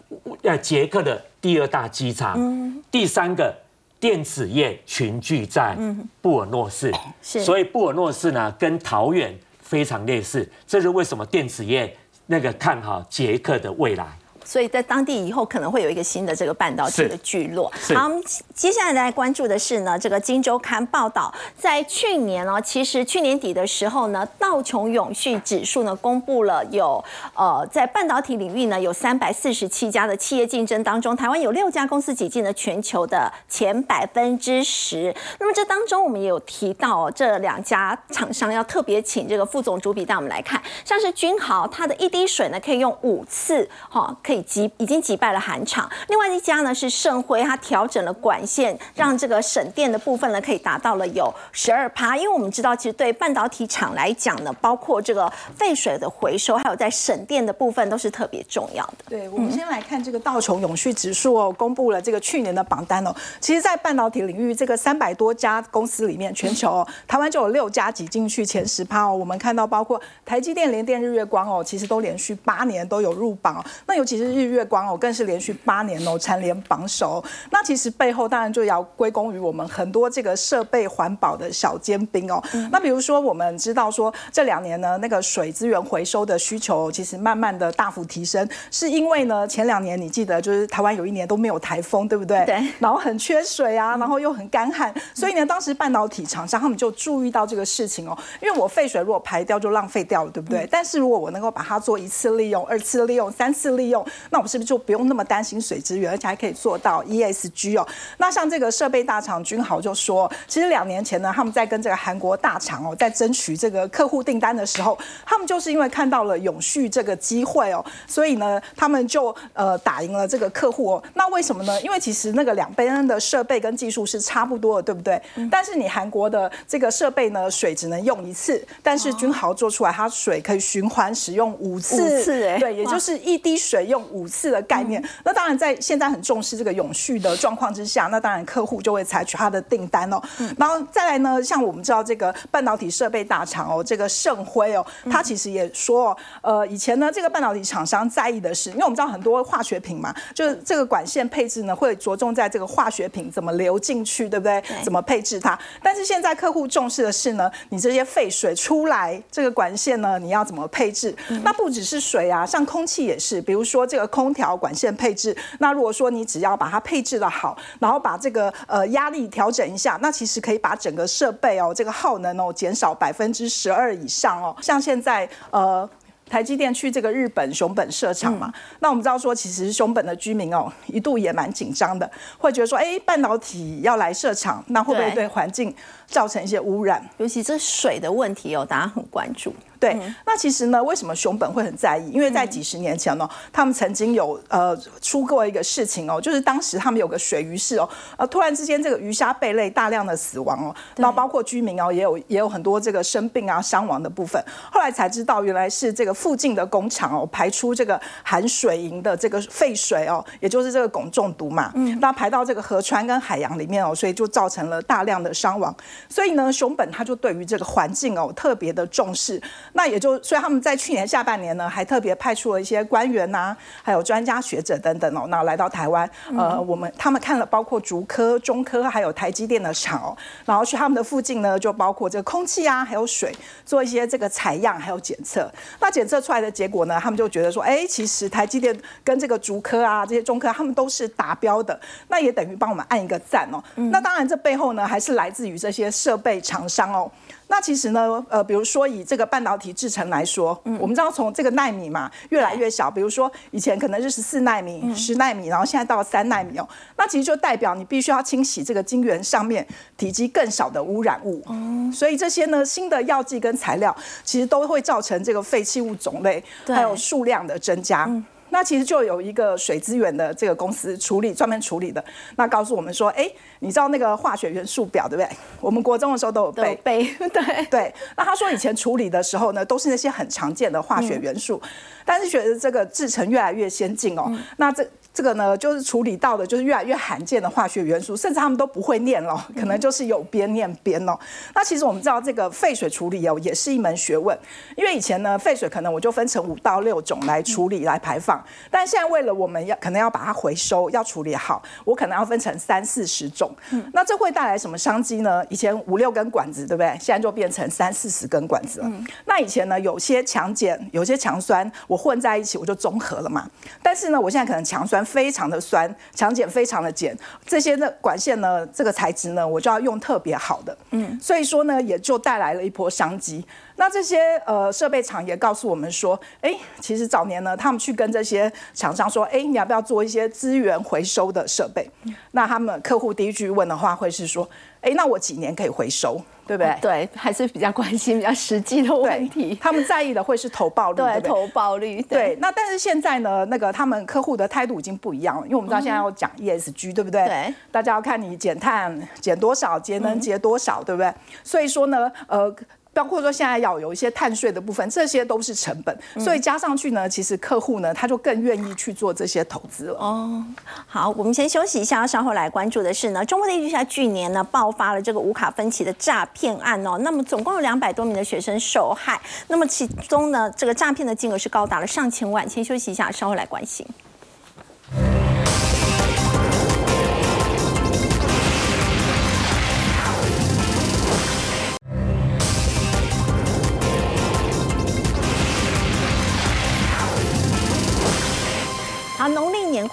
呃捷克的第二大机场。嗯，第三个。电子业群聚在布尔诺市，是所以布尔诺市呢跟桃园非常类似，这是为什么电子业那个看好捷克的未来。所以在当地以后可能会有一个新的这个半导体的聚落。好，我们接下来来关注的是呢，这个《金周刊》报道，在去年呢，其实去年底的时候呢，道琼永续指数呢公布了有呃在半导体领域呢有三百四十七家的企业竞争当中，台湾有六家公司挤进了全球的前百分之十。那么这当中我们也有提到、哦、这两家厂商要特别请这个副总主笔带我们来看，像是君豪，它的一滴水呢可以用五次，哈、可以击已经击败了韩厂。另外一家呢是盛辉，它调整了管线，让这个省电的部分呢可以达到了有十二趴。因为我们知道，其实对半导体厂来讲呢，包括这个废水的回收，还有在省电的部分都是特别重要的。对，我们先来看这个道琼永续指数哦，公布了这个去年的榜单哦。其实，在半导体领域，这个三百多家公司里面，全球、哦、台湾就有六家挤进去前十趴哦。我们看到，包括台积电、联电、日月光哦，其实都连续八年都有入榜哦。那尤其是日月光哦，更是连续八年哦蝉联榜首。那其实背后当然就要归功于我们很多这个设备环保的小尖兵哦。那比如说，我们知道说这两年呢，那个水资源回收的需求其实慢慢的大幅提升，是因为呢前两年你记得就是台湾有一年都没有台风，对不对？对然后很缺水啊，然后又很干旱，所以呢，当时半导体厂商他们就注意到这个事情哦，因为我废水如果排掉就浪费掉了，对不对？但是如果我能够把它做一次利用、二次利用、三次利用，那我们是不是就不用那么担心水资源，而且还可以做到 ESG 哦？那像这个设备大厂君豪就说，其实两年前呢，他们在跟这个韩国大厂哦，在争取这个客户订单的时候，他们就是因为看到了永续这个机会哦，所以呢，他们就呃打赢了这个客户哦。那为什么呢？因为其实那个两边的设备跟技术是差不多的，对不对？但是你韩国的这个设备呢，水只能用一次，但是君豪做出来，它水可以循环使用五次，五次哎对，也就是一滴水用五次的概念。那当然，在现在很重视这个永续的状况之下，那当然客户就会采取他的订单哦。然后再来呢，像我们知道这个半导体设备大厂哦，这个盛辉哦，他其实也说，呃，以前呢，这个半导体厂商在意的是，因为我们知道很多化学品嘛，就是这个管线配置呢会着重在这个化学品怎么流进去，对不对？怎么配置它？但是现在客户重视的是呢，你这些废水出来，这个管线呢，你要怎么配置？那不只是水啊，像空气也是，比如说这个空调管线配置，那如果说你只要把它配置的好，然后把这个呃压力调整一下，那其实可以把整个设备哦这个耗能哦减少百分之十二以上哦。像现在呃。台积电去这个日本熊本设厂嘛，那我们知道说，其实熊本的居民哦，一度也蛮紧张的，会觉得说，哎，半导体要来设厂，那会不会对对环境造成一些污染？尤其这水的问题哦，大家很关注。对，那其实呢，为什么熊本会很在意？因为在几十年前呢，他们曾经有呃出过一个事情哦，就是当时他们有个水鱼市哦，呃，突然之间这个鱼虾贝类大量的死亡哦，然后包括居民哦，也有也有很多这个生病啊、伤亡的部分。后来才知道，原来是这个附近的工厂哦，排出这个含水银的这个废水哦，也就是这个汞中毒嘛，嗯，那排到这个河川跟海洋里面哦，所以就造成了大量的伤亡。所以呢，熊本他就对于这个环境哦特别的重视。那也就，所以他们在去年下半年呢，还特别派出了一些官员呐、还有专家学者等等哦，那来到台湾，呃，我们他们看了包括竹科、中科还有台积电的厂哦，然后去他们的附近呢，就包括这个空气啊，还有水，做一些这个采样还有检测。那检测出来的结果呢，他们就觉得说，哎，其实台积电跟这个竹科啊这些中科，他们都是达标的，那也等于帮我们按一个赞哦。那当然，这背后呢，还是来自于这些设备厂商哦。那其实呢，呃，比如说以这个半导体制程来说，我们知道从这个纳米嘛越来越小，比如说以前可能是十四纳米、十纳米，然后现在到三纳米哦，那其实就代表你必须要清洗这个晶圆上面体积更少的污染物。所以这些呢新的药剂跟材料，其实都会造成这个废弃物种类对。还有数量的增加。那其实就有一个水资源的这个公司处理专门处理的，那告诉我们说，哎，你知道那个化学元素表对不对？我们国中的时候都有都有背。背对 对，那他说以前处理的时候呢，都是那些很常见的化学元素，但是觉得这个制成越来越先进哦，那这。这个呢，就是处理到的，就是越来越罕见的化学元素，甚至他们都不会念了，可能就是有边念边哦。那其实我们知道，这个废水处理哦，也是一门学问，因为以前呢，废水可能我就分成五到六种来处理来排放，放。但现在为了我们要可能要把它回收，要处理好，我可能要分成三四十种。那这会带来什么商机呢？以前五六根管子，对不对？现在就变成三四十根管子了。那以前呢，有些强碱，有些强酸，我混在一起我就中和了嘛。但是呢，我现在可能强酸非常的酸，强碱非常的碱，这些的管线呢，这个材质呢，我就要用特别好的。嗯，所以说呢，也就带来了一波商机。那这些呃设备厂也告诉我们说，哎，其实早年呢，他们去跟这些厂商说，哎，你要不要做一些资源回收的设备？那他们客户第一句问的话会是说，哎，那我几年可以回收，对不对？对，还是比较关心比较实际的问题。他们在意的会是投报率，对投报率。对，那但是现在呢，那个他们客户的态度已经不一样了，因为我们知道现在要讲 ESG，对不对？对，大家要看你减碳减多少，节能节多少，对不对？所以说呢，呃。包括说现在要有一些碳税的部分，这些都是成本，所以加上去呢，其实客户呢他就更愿意去做这些投资了。哦，好，我们先休息一下，稍后来关注的是呢，中国地区在去年呢爆发了这个无卡分期的诈骗案哦，那么总共有两百多名的学生受害，那么其中呢这个诈骗的金额是高达了上千万。先休息一下，稍后来关心。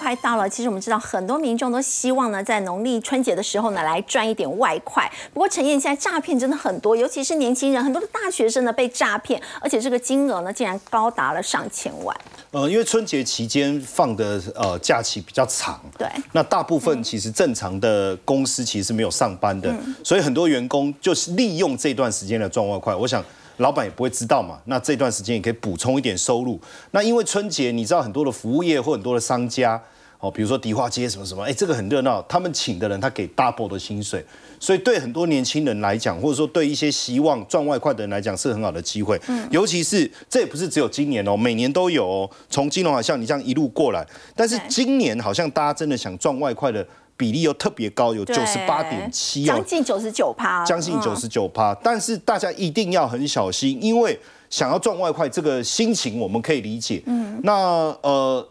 快到了，其实我们知道很多民众都希望呢，在农历春节的时候呢，来赚一点外快。不过陈燕，现在诈骗真的很多，尤其是年轻人，很多的大学生呢被诈骗，而且这个金额呢竟然高达了上千万。呃，因为春节期间放的呃假期比较长，对，那大部分其实正常的公司其实是没有上班的，所以很多员工就是利用这段时间来赚外快。我想。老板也不会知道嘛，那这段时间也可以补充一点收入。那因为春节，你知道很多的服务业或很多的商家，哦，比如说迪化街什么什么，哎，这个很热闹，他们请的人他给 double 的薪水，所以对很多年轻人来讲，或者说对一些希望赚外快的人来讲，是很好的机会。嗯，尤其是这也不是只有今年哦，每年都有哦。从金融海啸你这样一路过来，但是今年好像大家真的想赚外快的。比例又特别高，有九十八点七将近九十九趴，将近九十九趴。但是大家一定要很小心，因为想要赚外快，这个心情我们可以理解。嗯，那呃，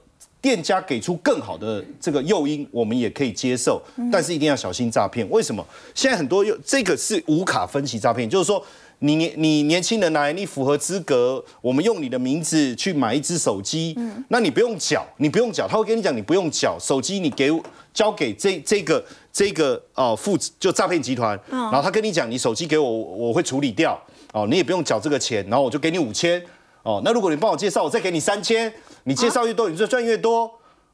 店家给出更好的这个诱因，我们也可以接受，但是一定要小心诈骗。为什么？现在很多又这个是无卡分期诈骗，就是说。你年你年轻人来，你符合资格，我们用你的名字去买一只手机，嗯，那你不用缴，你不用缴，他会跟你讲你不用缴，手机你给交给这这个这个哦负就诈骗集团，然后他跟你讲你手机给我我会处理掉，哦，你也不用缴这个钱，然后我就给你五千，哦，那如果你帮我介绍，我再给你三千，你介绍越多，你就赚越多，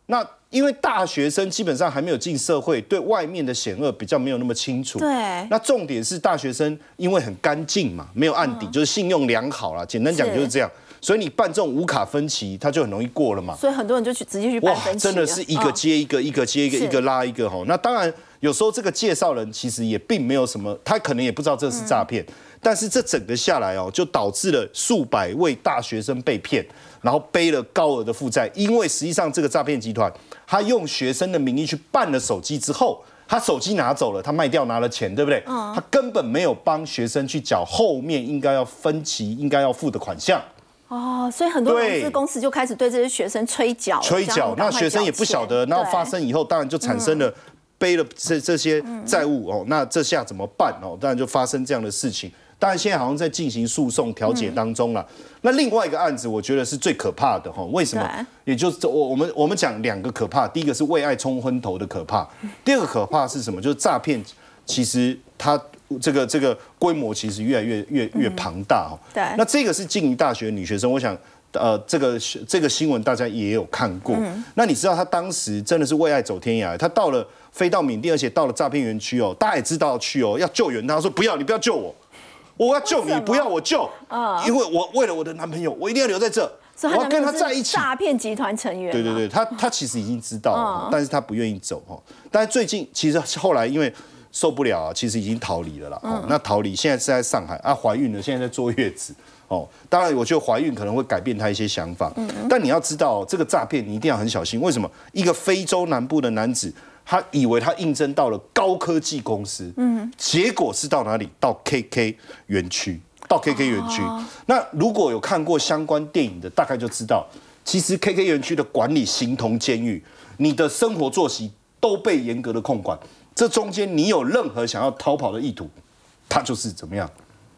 那。因为大学生基本上还没有进社会，对外面的险恶比较没有那么清楚。对。那重点是大学生因为很干净嘛，没有案底，就是信用良好啦。简单讲就是这样。所以你办这种无卡分期，它就很容易过了嘛。所以很多人就去直接去办分期。真的是一个接一个，一个接一个，一个拉一个哈。那当然有时候这个介绍人其实也并没有什么，他可能也不知道这是诈骗。但是这整个下来哦，就导致了数百位大学生被骗。然后背了高额的负债，因为实际上这个诈骗集团，他用学生的名义去办了手机之后，他手机拿走了，他卖掉拿了钱，对不对？嗯。他根本没有帮学生去缴后面应该要分期应该要付的款项。哦，所以很多融资公司就开始对这些学生催缴。催缴，那学生也不晓得，然后发生以后，当然就产生了背了这这些债务哦，那这下怎么办哦？当然就发生这样的事情。当然，现在好像在进行诉讼调解当中了。那另外一个案子，我觉得是最可怕的哈。为什么？也就是我我们我们讲两个可怕，第一个是为爱冲昏头的可怕，第二个可怕是什么？就是诈骗，其实它这个这个规模其实越来越越越庞大哈。对。那这个是静宜大学女学生，我想呃这个这个新闻大家也有看过。那你知道她当时真的是为爱走天涯，她到了飞到缅甸，而且到了诈骗园区哦，大家也知道去哦，要救援她，说不要，你不要救我。我要救你，不要我救啊，因为我为了我的男朋友，我一定要留在这，我要跟他在一起。诈骗集团成员，对对对，他他其实已经知道了，但是他不愿意走哈。但是最近其实后来因为受不了啊，其实已经逃离了啦。哦，那逃离现在是在上海啊，怀孕了，现在在坐月子。哦，当然我觉得怀孕可能会改变他一些想法，但你要知道这个诈骗你一定要很小心。为什么？一个非洲南部的男子。他以为他应征到了高科技公司，嗯，结果是到哪里？到 KK 园区，到 KK 园区。那如果有看过相关电影的，大概就知道其实 KK 园区的管理形同监狱，你的生活作息都被严格的控管。这中间你有任何想要逃跑的意图，他就是怎么样？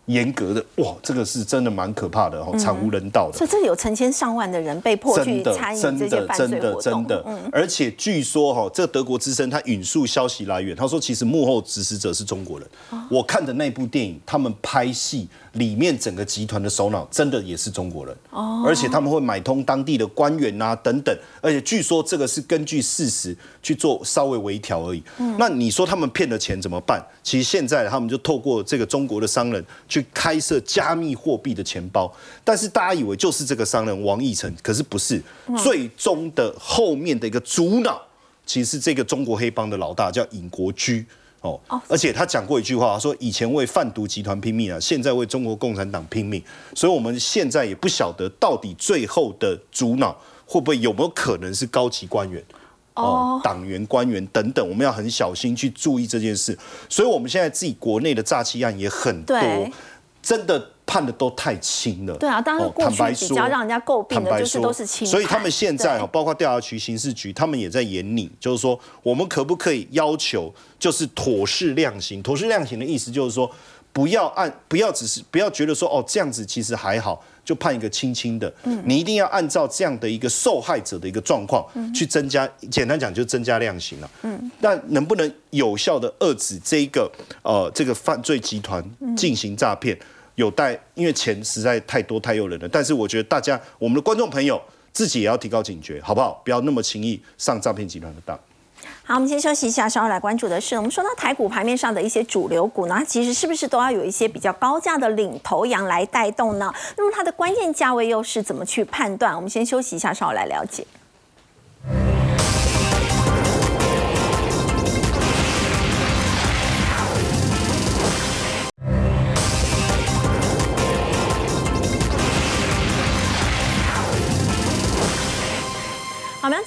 严格的哇，这个是真的蛮可怕的哦，惨无人道的。所以这有成千上万的人被迫去真的参与真这些的真犯罪活动，的真的，而且据说哈，这德国之声他引述消息来源，他说其实幕后指使者是中国人。我看的那部电影，他们拍戏里面整个集团的首脑真的也是中国人，而且他们会买通当地的官员啊等等，而且据说这个是根据事实去做稍微微调而已。那你说他们骗了钱怎么办？其实现在他们就透过这个中国的商人去开设加密货币的钱包，但是大家以为就是这个商人王义成，可是不是，最终的后面的一个主脑，其实是这个中国黑帮的老大叫尹国居。哦，而且他讲过一句话，说以前为贩毒集团拼命啊，现在为中国共产党拼命，所以我们现在也不晓得到底最后的主脑会不会有没有可能是高级官员。哦，党员、官员等等，我们要很小心去注意这件事。所以，我们现在自己国内的诈欺案也很多，真的判的都太轻了。对啊，当然哦过去坦白说比较让人家诟病的就是坦白说都是轻判，所以他们现在哈，包括调查局、刑事局，他们也在严拟，就是说我们可不可以要求，就是妥适量刑？妥适量刑的意思就是说，不要按，不要只是不要觉得说哦这样子其实还好，就判一个轻轻的。嗯你一定要按照这样的一个受害者的一个状况去增加，简单讲就增加量刑了。嗯，那能不能有效的遏制这一个呃这个犯罪集团进行诈骗？有待，因为钱实在太多太诱人了。但是我觉得大家，我们的观众朋友自己也要提高警觉，好不好？不要那么轻易上诈骗集团的当。好，我们先休息一下，稍后来关注的是，我们说到台股盘面上的一些主流股呢，其实是不是都要有一些比较高价的领头羊来带动呢？那么它的关键价位又是怎么去判断？我们先休息一下，稍后来了解。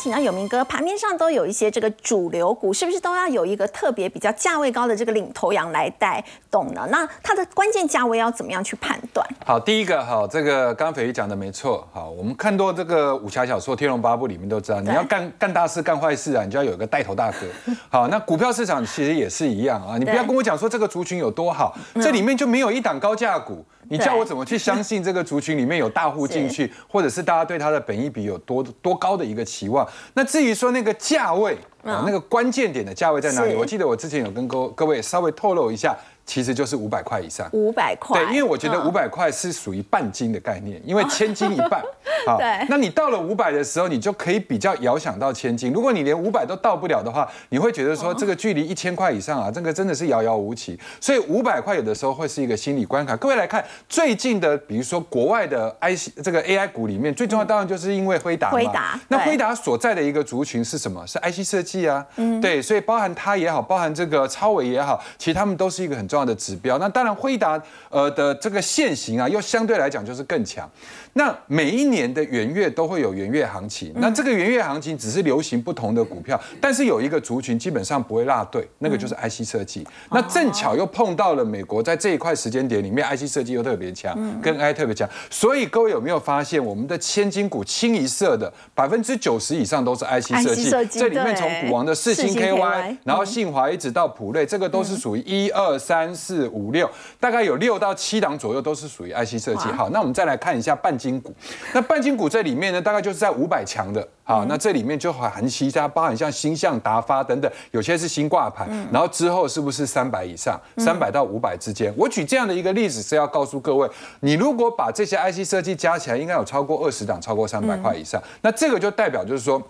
请到有明哥，盘面上都有一些这个主流股，是不是都要有一个特别比较价位高的这个领头羊来带动呢？那它的关键价位要怎么样去判断？好，第一个好，这个刚刚斐鱼讲的没错。好，我们看多这个武侠小说《天龙八部》里面都知道，你要干干大事、干坏事啊，你就要有一个带头大哥。好，那股票市场其实也是一样啊，你不要跟我讲说这个族群有多好，这里面就没有一档高价股。你叫我怎么去相信这个族群里面有大户进去，或者是大家对它的本益比有多多高的一个期望？那至于说那个价位啊，那个关键点的价位在哪里？我记得我之前有跟各各位稍微透露一下，其实就是五百块以上。五百块，对，因为我觉得嗯五百块是属于半斤的概念，因为千斤一半。好对那你到了五百的时候，你就可以比较遥想到千斤。如果你连五百都到不了的话，你会觉得说这个距离一千块以上啊，这个真的是遥遥无期。所以五百块有的时候会是一个心理关卡。各位来看最近的，比如说国外的 IC 这个 AI 股里面，最重要当然就是因为辉达嘛。辉达那辉达所在的一个族群是什么？是 IC 设计啊。嗯，对，所以包含它也好，包含这个超伟也好，其实他们都是一个很重的指标。那当然辉达呃的这个现行啊，又相对来讲就是更强。那每一年的元月都会有元月行情，那这个元月行情只是流行不同的股票，但是有一个族群基本上不会落队，那个就是 IC 设计。那正巧又碰到了美国在这一块时间点里面，IC 设计又特别强，跟 AI 特别强，所以各位有没有发现，我们的千金股清一色的百分之九十以上都是 IC 设计这里面从股王的四星 KY，KY 然后信华一直到普瑞，这个都是属于一二三四五六，大概有六到七档左右都是属于 IC 设计。好，那我们再来看一下半金股，那半金股这里面呢，大概就是在五百强的。啊，那这里面就含其他，包含像星象、达发等等，有些是新挂牌，然后之后是不是三百以上，三百到五百之间？我举这样的一个例子是要告诉各位，你如果把这些 IC 设计加起来，应该有超过二十档，超过三百块以上，那这个就代表就是说。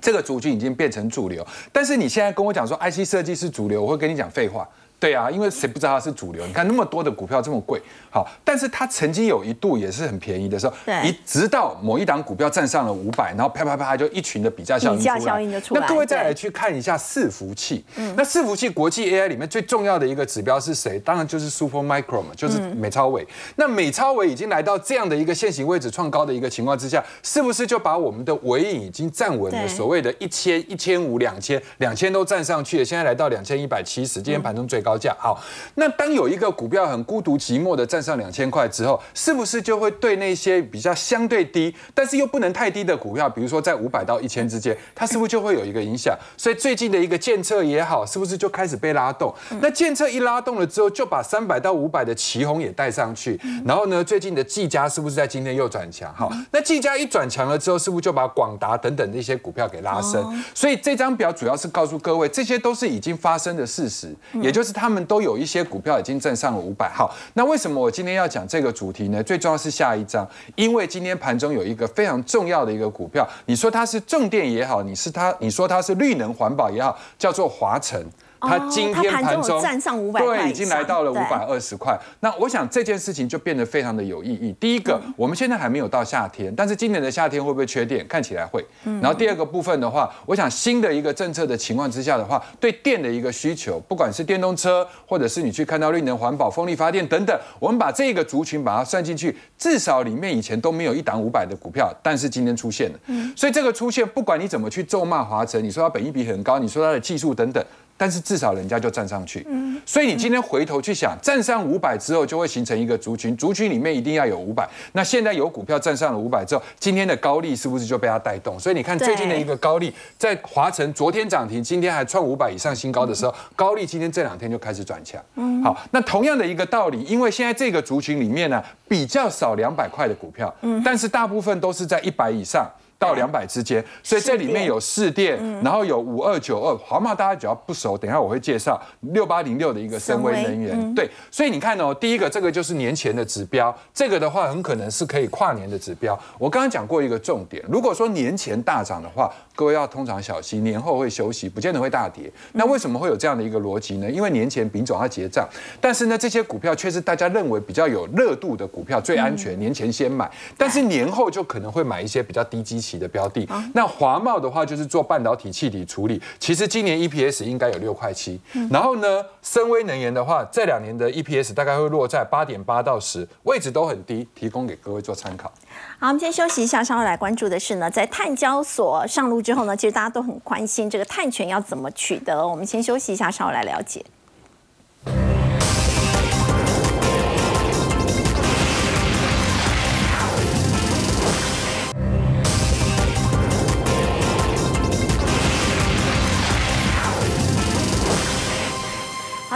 这个族群已经变成主流，但是你现在跟我讲说 IC 设计是主流，我会跟你讲废话。对啊，因为谁不知道它是主流？你看那么多的股票这么贵，好，但是它曾经有一度也是很便宜的时候，对一直到某一档股票站上了五百，然后啪啪啪就一群的比价效应比价出来。效应就出来那各位再来去看一下伺服器，那伺服器国际 AI 里面最重要的一个指标是谁？当然就是 Super Micro 嘛，就是美超伟。那美超伟已经来到这样的一个现行位置创高的一个情况之下，是不是就把我们的尾影已经站稳了？所谓的一千、一千五、两千、两千都站上去了，现在来到两千一百七十，今天盘中最高。高价。好，那当有一个股票很孤独寂寞的站上两千块之后，是不是就会对那些比较相对低，但是又不能太低的股票，比如说在五百到一千之间，它是不是就会有一个影响？所以最近的一个建测也好，是不是就开始被拉动？那建测一拉动了之后，就把三百到五百的旗红也带上去，然后呢，最近的技嘉是不是在今天又转强？好，那技嘉一转强了之后，是不是就把广达等等的一些股票给拉升？所以这张表主要是告诉各位，这些都是已经发生的事实，也就是他们都有一些股票已经挣上了五百。好，那为什么我今天要讲这个主题呢？最重要是下一张，因为今天盘中有一个非常重要的一个股票，你说它是重电也好，你是它，你说它是绿能环保也好，叫做华晨。它今天盘中站上500块对，已经来到了五百二十块。那我想这件事情就变得非常的有意义。第一个，嗯我们现在还没有到夏天，但是今年的夏天会不会缺电？看起来会。嗯然后第二个部分的话，我想新的一个政策的情况之下的话，对电的一个需求，不管是电动车，或者是你去看到绿能环保、风力发电等等，我们把这个族群把它算进去，至少里面以前都没有一档五百的股票，但是今天出现了。所以这个出现，不管你怎么去咒骂华晨，你说它本益比很高，你说它的技术等等。但是至少人家就站上去，所以你今天回头去想，站上五百之后就会形成一个族群，族群里面一定要有五百。那现在有股票站上了五百之后，今天的高利是不是就被它带动？所以你看最近的一个高利，在华晨昨天涨停，今天还创五百以上新高的时候，高利今天这两天就开始转强。好，那同样的一个道理，因为现在这个族群里面呢比较少两百块的股票，但是大部分都是在一百以上。到两百之间，所以这里面有四电，然后有五二九二，华茂大家只要不熟，等一下我会介绍六八零六的一个深威能源，对，所以你看哦，第一个这个就是年前的指标，这个的话很可能是可以跨年的指标。我刚刚讲过一个重点，如果说年前大涨的话，各位要通常小心，年后会休息，不见得会大跌。那为什么会有这样的一个逻辑呢？因为年前丙总要结账，但是呢，这些股票却是大家认为比较有热度的股票，最安全，年前先买，但是年后就可能会买一些比较低基期的标的。那华茂的话就是做半导体气体处理，其实今年 EPS 应该有六块七，然后呢，深威能源的话，这两年的 EPS 大概会落在八点八到十，位置都很低，提供给各位做参考。好，我们先休息一下，稍后来关注的是呢，在碳交所上路之后呢，其实大家都很关心这个碳权要怎么取得。我们先休息一下，稍后来了解。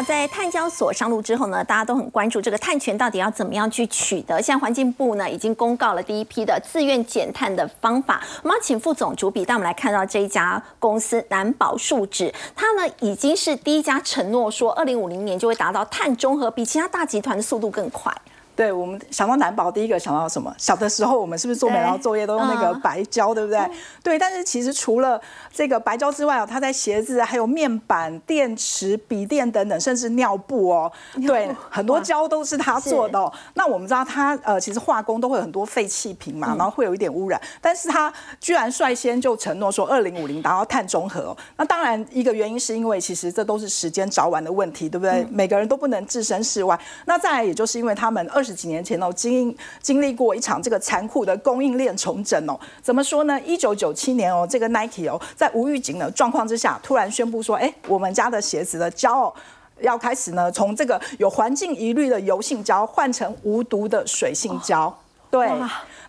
在碳交所上路之后呢，大家都很关注这个碳权到底要怎么样去取得。现在环境部呢已经公告了第一批的自愿减碳的方法。我们要请副总主笔带我们来看到这一家公司南宝树脂，它呢已经是第一家承诺说，二零五零年就会达到碳中和，比其他大集团的速度更快。对我们想到南宝，第一个想到什么？小的时候我们是不是做美劳作业都用那个嗯白胶，对不对？对，但是其实除了这个白胶之外哦，它在鞋子、还有面板、电池、笔电等等，甚至尿布哦，对，很多胶都是它做的哦。那我们知道它呃，其实化工都会有很多废弃品嘛，然后会有一点污染，但是它居然率先就承诺说二零五零达到碳中和哦。那当然一个原因是因为其实这都是时间早晚的问题，对不对？每个人都不能置身事外。那再来也就是因为他们二十几年前哦，经经历过一场这个残酷的供应链重整哦。怎么说呢？一九九七年哦，这个 Nike 哦，在无预警的状况之下，突然宣布说，哎，我们家的鞋子的胶哦。要开始呢，从这个有环境疑虑的油性胶换成无毒的水性胶。对，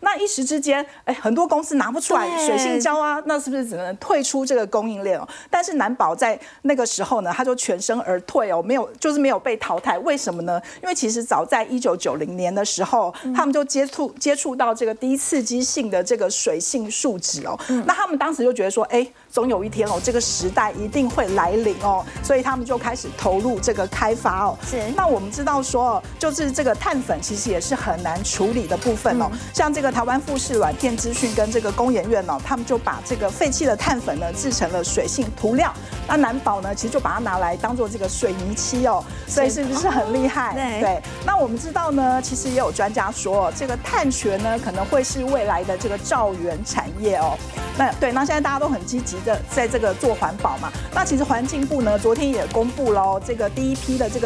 那一时之间，哎，很多公司拿不出来水性胶啊，那是不是只能退出这个供应链哦？但是南宝在那个时候呢，他就全身而退哦，没有，就是没有被淘汰。为什么呢？因为其实早在一九九零年的时候，他们就接触接触到这个低刺激性的这个水性树脂哦，那他们当时就觉得说，哎，总有一天哦，这个时代一定会来临哦，所以他们就开始投入这个开发哦。是那我们知道说，就是这个碳粉其实也是很难处理的部分哦。像这个台湾富士软件资讯跟这个工研院哦，他们就把这个废弃的碳粉呢制成了水性涂料。那南宝呢，其实就把它拿来当做这个水泥漆哦，所以是不是很厉害？对对。那我们知道呢，其实也有专家说，这个碳权呢可能会是未来的这个造园产业哦。那对，那现在大家都很积极在在这个做环保嘛。那其实环境部呢，昨天也公布了这个第一批的这个